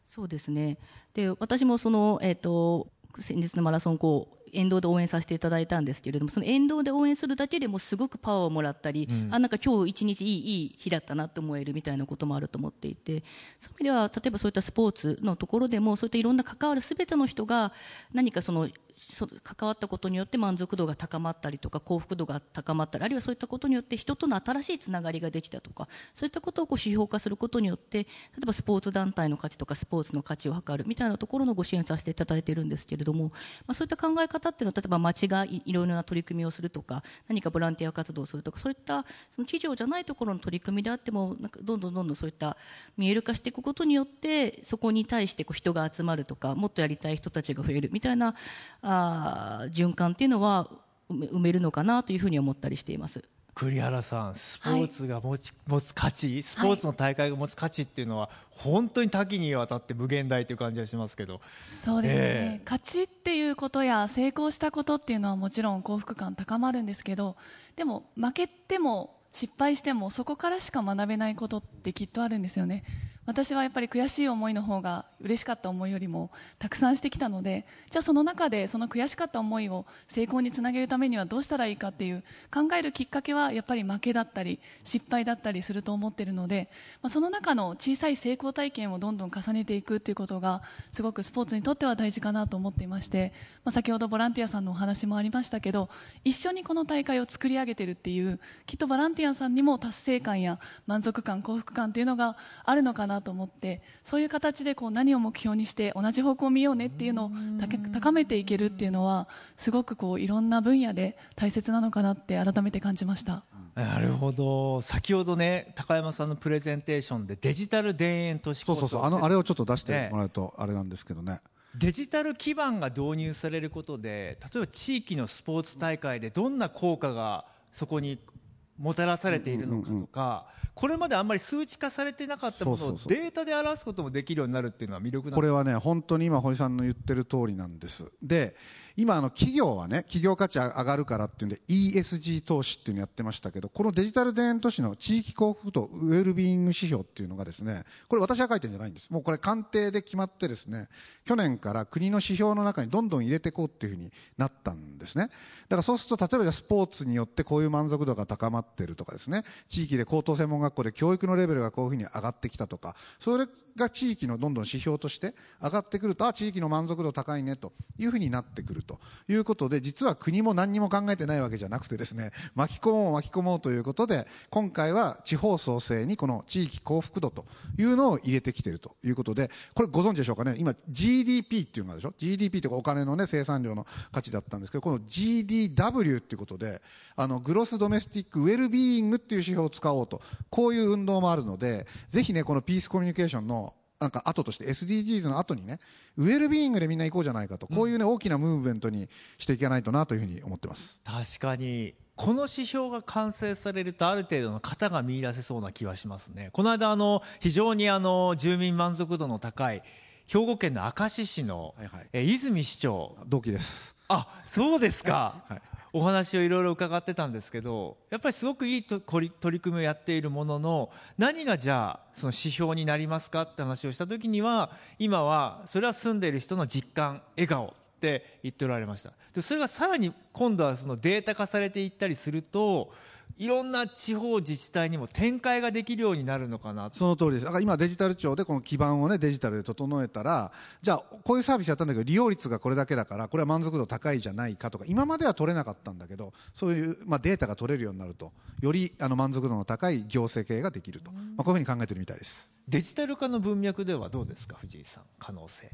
そうですね。で、私もその、えっ、と、先日のマラソンこう沿道で応援させていただいたんですけれどもその沿道で応援するだけでもすごくパワーをもらったり、あなんか今日一日いいいい日だったなと思えるみたいなこともあると思っていてそういう意味では例えばそういったスポーツのところでもそういったいろんな関わる全ての人が何かそのそ関わったことによって満足度が高まったりとか幸福度が高まったりあるいはそういったことによって人との新しいつながりができたとかそういったことをこう指標化することによって例えばスポーツ団体の価値とかスポーツの価値を測るみたいなところのご支援させていただいているんですけれども、まあ、そういった考え方っていうのは例えば町がいいろいろな取り組みをするとか何かボランティア活動をするとかそういったその企業じゃないところの取り組みであってもなんかどんどんどんどんそういった見える化していくことによってそこに対してこう人が集まるとかもっとやりたい人たちが増えるみたいなー循環っていうのは埋めるのかなというふうに思ったりしています。栗原さんスポーツが持ち、持つ価値スポーツの大会が持つ価値っていうのは本当に多岐にわたって無限大という感じがしますけど。そうですね、ええ。勝ちっていうことや成功したことっていうのはもちろん幸福感高まるんですけどでも負けても失敗してもそこからしか学べないことってきっとあるんですよね私はやっぱり悔しい思いの方が嬉しかった思いよりもたくさんしてきたのでじゃあその中でその悔しかった思いを成功につなげるためにはどうしたらいいかっていう考えるきっかけはやっぱり負けだったり失敗だったりすると思ってるので、まあ、その中の小さい成功体験をどんどん重ねていくっていうことがすごくスポーツにとっては大事かなと思っていまして、まあ、先ほどボランティアさんのお話もありましたけど一緒にこの大会を作り上げてるっていうきっとボランティアさんにも達成感や満足感幸福感っていうのがあるのかなと思ってそういう形でこう何を目標にして同じ方向を見ようねっていうのを高めていけるっていうのはすごくこういろんな分野で大切なのかなって改めて感じました。なるほど。先ほどね高山さんのプレゼンテーションでデジタル田園都市構想そうそうそう。あのあれをちょっと出してもらうとあれなんですけどね。デジタル基盤が導入されることで例えば地域のスポーツ大会でどんな効果がそこにもたらされているのかとか、これまであんまり数値化されてなかったものをデータで表すこともできるようになるっていうのは魅力なんこれはね本当に今堀さんの言ってる通りなんです。で今あの企業はね企業価値上がるからっていうんで ESG 投資っていうのやってましたけどこのデジタル田園都市の地域幸福度ウェルビーイング指標っていうのがですねこれ私が書いてるんじゃないんです。もうこれ官邸で決まってですね去年から国の指標の中にどんどん入れていこうっていうふうになったんですね。だからそうすると例えばスポーツによってこういう満足度が高まってるとかですね地域で高等専門学校で教育のレベルがこういうふうに上がってきたとかそれが地域のどんどん指標として上がってくるとあ地域の満足度高いねというふうになってくるということで実は国も何にも考えてないわけじゃなくてですね巻き込もう巻き込もうということで今回は地方創生にこの地域幸福度というのを入れてきているということでこれご存知でしょうかね？今 GDP っていうのがでしょ？GDP というかお金のね生産量の価値だったんですけどこの GDW っていうことであの Gross Domestic Well-being っていう指標を使おうとこういう運動もあるのでぜひねこのピースコミュニケーションのなんか後として SDGs の後にねウェルビーイングでみんな行こうじゃないかと、こういうね大きなムーブメントにしていかないとなというふうに思ってます。確かに。この指標が完成されるとある程度の型が見出せそうな気はしますね。この間あの非常にあの住民満足度の高い兵庫県の明石市の、はいはい。え泉市長。同期です。あそうですか、はいお話をいろいろ伺ってたんですけどやっぱりすごくいいと取り取り組みをやっているものの何がじゃあその指標になりますかって話をした時には今はそれは住んでいる人の実感笑顔って言っておられました。でそれがさらに今度はそのデータ化されていったりするといろんな地方自治体にも展開ができるようになるのかな。その通りです。だから今デジタル庁でこの基盤をねデジタルで整えたらじゃあこういうサービスやったんだけど利用率がこれだけだからこれは満足度高いじゃないかとか今までは取れなかったんだけどそういう、まあ、データが取れるようになるとよりあの満足度の高い行政経営ができると、まあ、こういうふうに考えてるみたいです。デジタル化の文脈ではどうですか藤井さん。可能性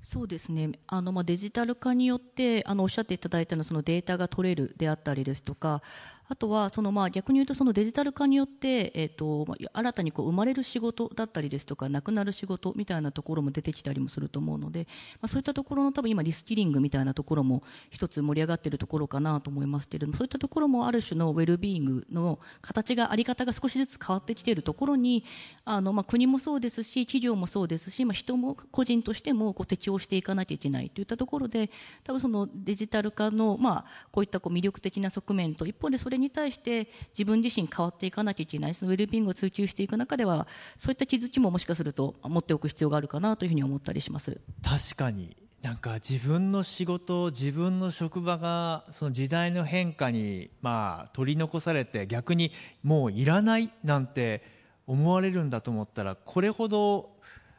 そうですね。あの、まあ、デジタル化によってあのおっしゃっていただいたのそのデータが取れるであったりですとかあとはそのまあ逆に言うとそのデジタル化によって、えーと、新たにこう生まれる仕事だったりですとかなくなる仕事みたいなところも出てきたりもすると思うので、まあ、そういったところの多分今リスキリングみたいなところも一つ盛り上がっているところかなと思いますけれどもそういったところもある種のウェルビーイングの形があり方が少しずつ変わってきているところにあの、まあ、国もそうですし企業もそうですし、まあ、人も個人としてもこう適応していかなきゃいけないといったところで多分そのデジタル化の、まあ、こういったこう魅力的な側面と一方でそれに対して自分自身変わっていかなきゃいけないそのウェルビーングを追求していく中ではそういった気づきももしかすると持っておく必要があるかなというふうに思ったりします。確かになんか自分の仕事自分の職場がその時代の変化にまあ取り残されて逆にもういらないなんて思われるんだと思ったらこれほど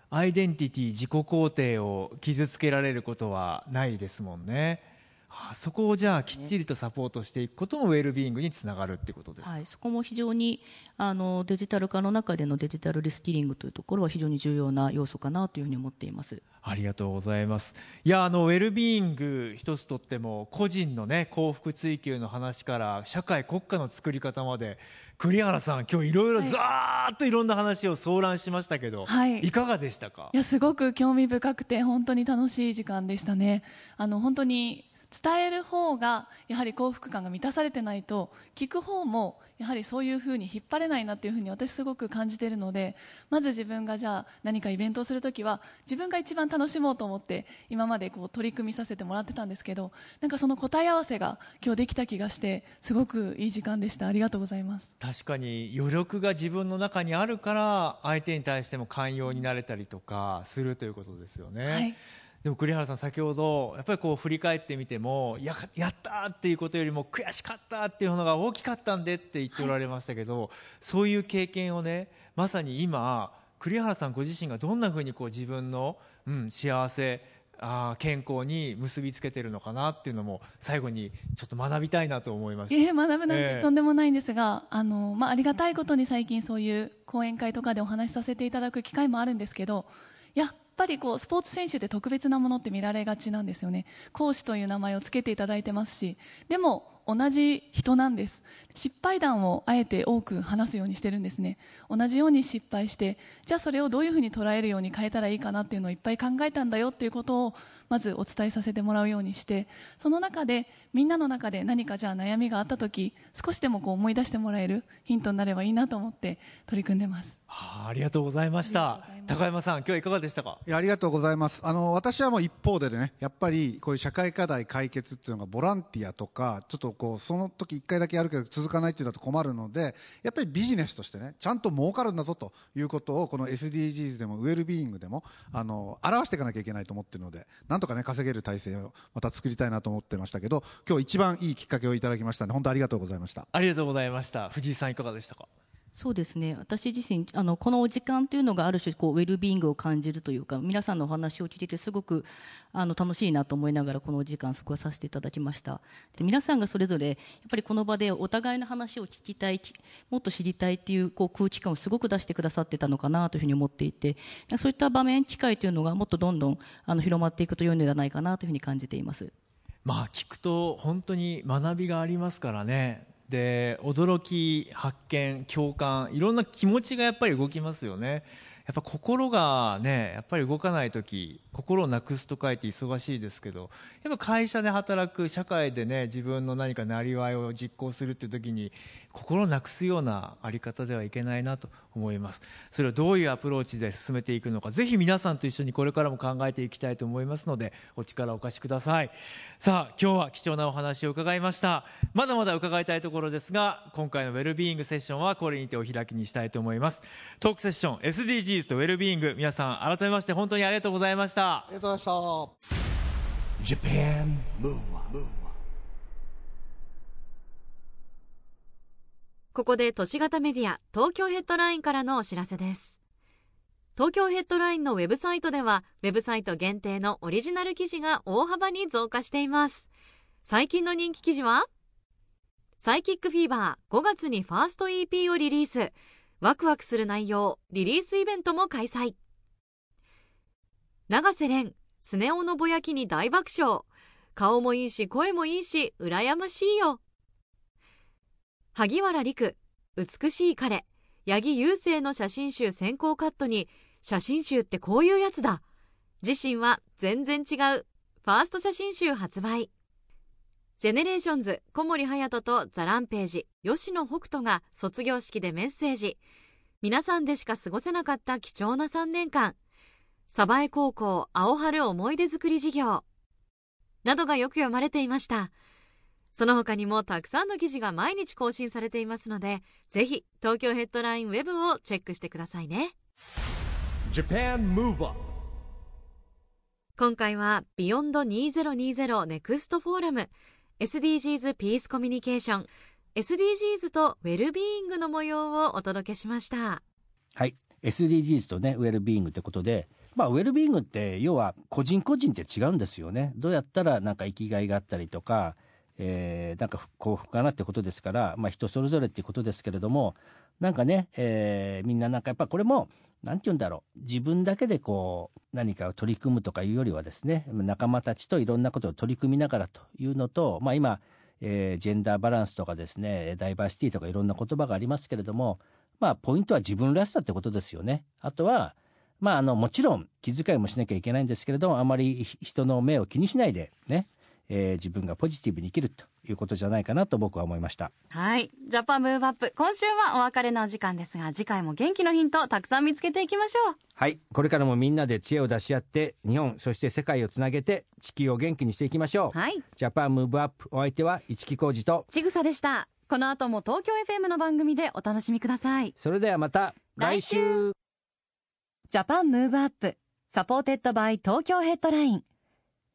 アイデンティティ自己肯定を傷つけられることはないですもんね。はあそこをじゃあきっちりとサポートしていくこともウェルビーイングにつながるってことですか、はい、そこも非常にあのデジタル化の中でのデジタルリスキリングというところは非常に重要な要素かなというふうに思っています。ありがとうございます。いや、あの、ウェルビーイング一つとっても、個人のね、幸福追求の話から、社会、国家の作り方まで、栗原さん、今日いろいろざーっといろんな話を相談しましたけど、はいいかがでしたか？いやすごく興味深くて本当に楽しい時間でしたねあの本当に伝える方がやはり幸福感が満たされてないと聞く方もやはりそういうふうに引っ張れないなっていうふうに私すごく感じているのでまず自分がじゃあ何かイベントをするときは自分が一番楽しもうと思って今までこう取り組みさせてもらってたんですけどなんかその答え合わせが今日できた気がしてすごくいい時間でした。ありがとうございます。確かに余力が自分の中にあるから、相手に対しても寛容になれたりとかするということですよね。はいでも栗原さん先ほどやっぱりこう振り返ってみてもややったーっていうことよりも悔しかったっていうのが大きかったんでって言っておられましたけど、そういう経験をねまさに今栗原さんご自身がどんなふうにこう自分の、うん、幸せあー健康に結びつけてるのかなっていうのも最後にちょっと学びたいなと思いましえ学ぶなんええ。てとんでもないんですが、あのまあ、ありがたいことに最近そういう講演会とかでお話しさせていただく機会もあるんですけどやっぱりこうスポーツ選手で特別なものって見られがちなんですよね。講師という名前をつけていただいてますしでも同じ人なんです。失敗談をあえて多く話すようにしてるんですね。同じように失敗してじゃあそれをどういうふうに捉えるように変えたらいいかなっていうのをいっぱい考えたんだよっていうことをまずお伝えさせてもらうようにしてその中でみんなの中で何かじゃあ悩みがあった時少しでもこう思い出してもらえるヒントになればいいなと思って取り組んでます。はあ、ありがとうございました。高山さん今日はいかがでしたか？いやありがとうございます。あの私はもう一方でねやっぱりこういう社会課題解決っていうのがボランティアとかちょっとこうその時1回だけやるけど続かないっていうのだと困るのでやっぱりビジネスとしてねちゃんと儲かるんだぞということをこの SDGs でもウェルビーイングでもあの表していかなきゃいけないと思ってるのでなんとかね稼げる体制をまた作りたいなと思ってましたけど今日一番いいきっかけをいただきましたので本当ありがとうございました。ありがとうございました。藤井さんいかがでしたか？そうですね。私自身あのこの時間というのがある種こうウェルビーイングを感じるというか皆さんのお話を聞いててすごくあの楽しいなと思いながらこの時間過ごさせていただきました。で皆さんがそれぞれやっぱりこの場でお互いの話を聞きたいもっと知りたいっていうこう空気感をすごく出してくださってたのかなというふうに思っていてそういった場面機会というのがもっとどんどんあの広まっていくと良いのではないかなというふうに感じています。まあ聞くと本当に学びがありますからね。で驚き発見共感いろんな気持ちがやっぱり動きますよね。やっぱ心がねやっぱり動かない時心をなくすと書いて忙しいですけどやっぱ会社で働く社会でね自分の何かなりわいを実行するって時に心をなくすようなあり方ではいけないなと思います。それをどういうアプローチで進めていくのかぜひ皆さんと一緒にこれからも考えていきたいと思いますのでお力をお貸しください。さあ今日は貴重なお話を伺いました。まだまだ伺いたいところですが今回のウェルビーイングセッションはこれにてお開きにしたいと思います。トークセッション SDGs とウェルビーイング皆さん改めまして本当にありがとうございました。ありがとうございました。Japan Move Up ここで都市型メディア東京ヘッドラインからのお知らせです。東京ヘッドラインのウェブサイトではウェブサイト限定のオリジナル記事が大幅に増加しています。最近の人気記事はサイキックフィーバー5月にファースト EP をリリースワクワクする内容リリースイベントも開催。永瀬廉スネ夫のぼやきに大爆笑。顔もいいし声もいいし羨ましいよ。萩原陸美しい彼。八木雄星の写真集先行カットに写真集ってこういうやつだ。自身は全然違う。ファースト写真集発売。ジェネレーションズ小森隼人とザランページ吉野北斗が卒業式でメッセージ。皆さんでしか過ごせなかった貴重な3年間。鯖江高校青春思い出作り事業。などがよく読まれていました。その他にもたくさんの記事が毎日更新されていますのでぜひ東京ヘッドラインウェブをチェックしてくださいね。Japan Move Up 今回はビヨンド2020ネクストフォーラム SDGs ピースコミュニケーション SDGs とウェルビーイングの模様をお届けしました。はい。SDGs とねウェルビーイングってことでまあウェルビーイングって要は個人個人って違うんですよね。どうやったらなんか生きがいがあったりとかえー、なんか幸福かなってことですから、まあ、人それぞれっていうことですけれどもなんかね、えー、みんななんかやっぱこれも何て言うんだろう自分だけでこう何かを取り組むとかいうよりはですね仲間たちといろんなことを取り組みながらというのと、まあ、今、えー、ジェンダーバランスとかですねダイバーシティとかいろんな言葉がありますけれども、まあ、ポイントは自分らしさってことですよね。あとはまあ、あのもちろん気遣いもしなきゃいけないんですけれどもあまり人の目を気にしないでねえー、自分がポジティブに生きるということじゃないかなと僕は思いました。はい。ジャパンムーブアップ今週はお別れのお時間ですが次回も元気のヒントたくさん見つけていきましょう。はい。これからもみんなで知恵を出し合って日本そして世界をつなげて地球を元気にしていきましょう。はい。ジャパンムーブアップお相手は市木浩二と。ちぐさでした。この後も東京 FM の番組でお楽しみください。それではまた来週。 Japan Move Up supported by 東京ヘッドライン。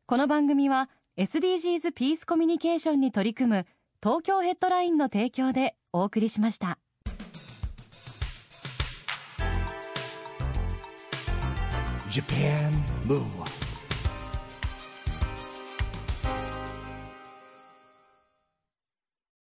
この番組は SDGs ピースコミュニケーションに取り組む東京ヘッドラインの提供でお送りしました。Japan Move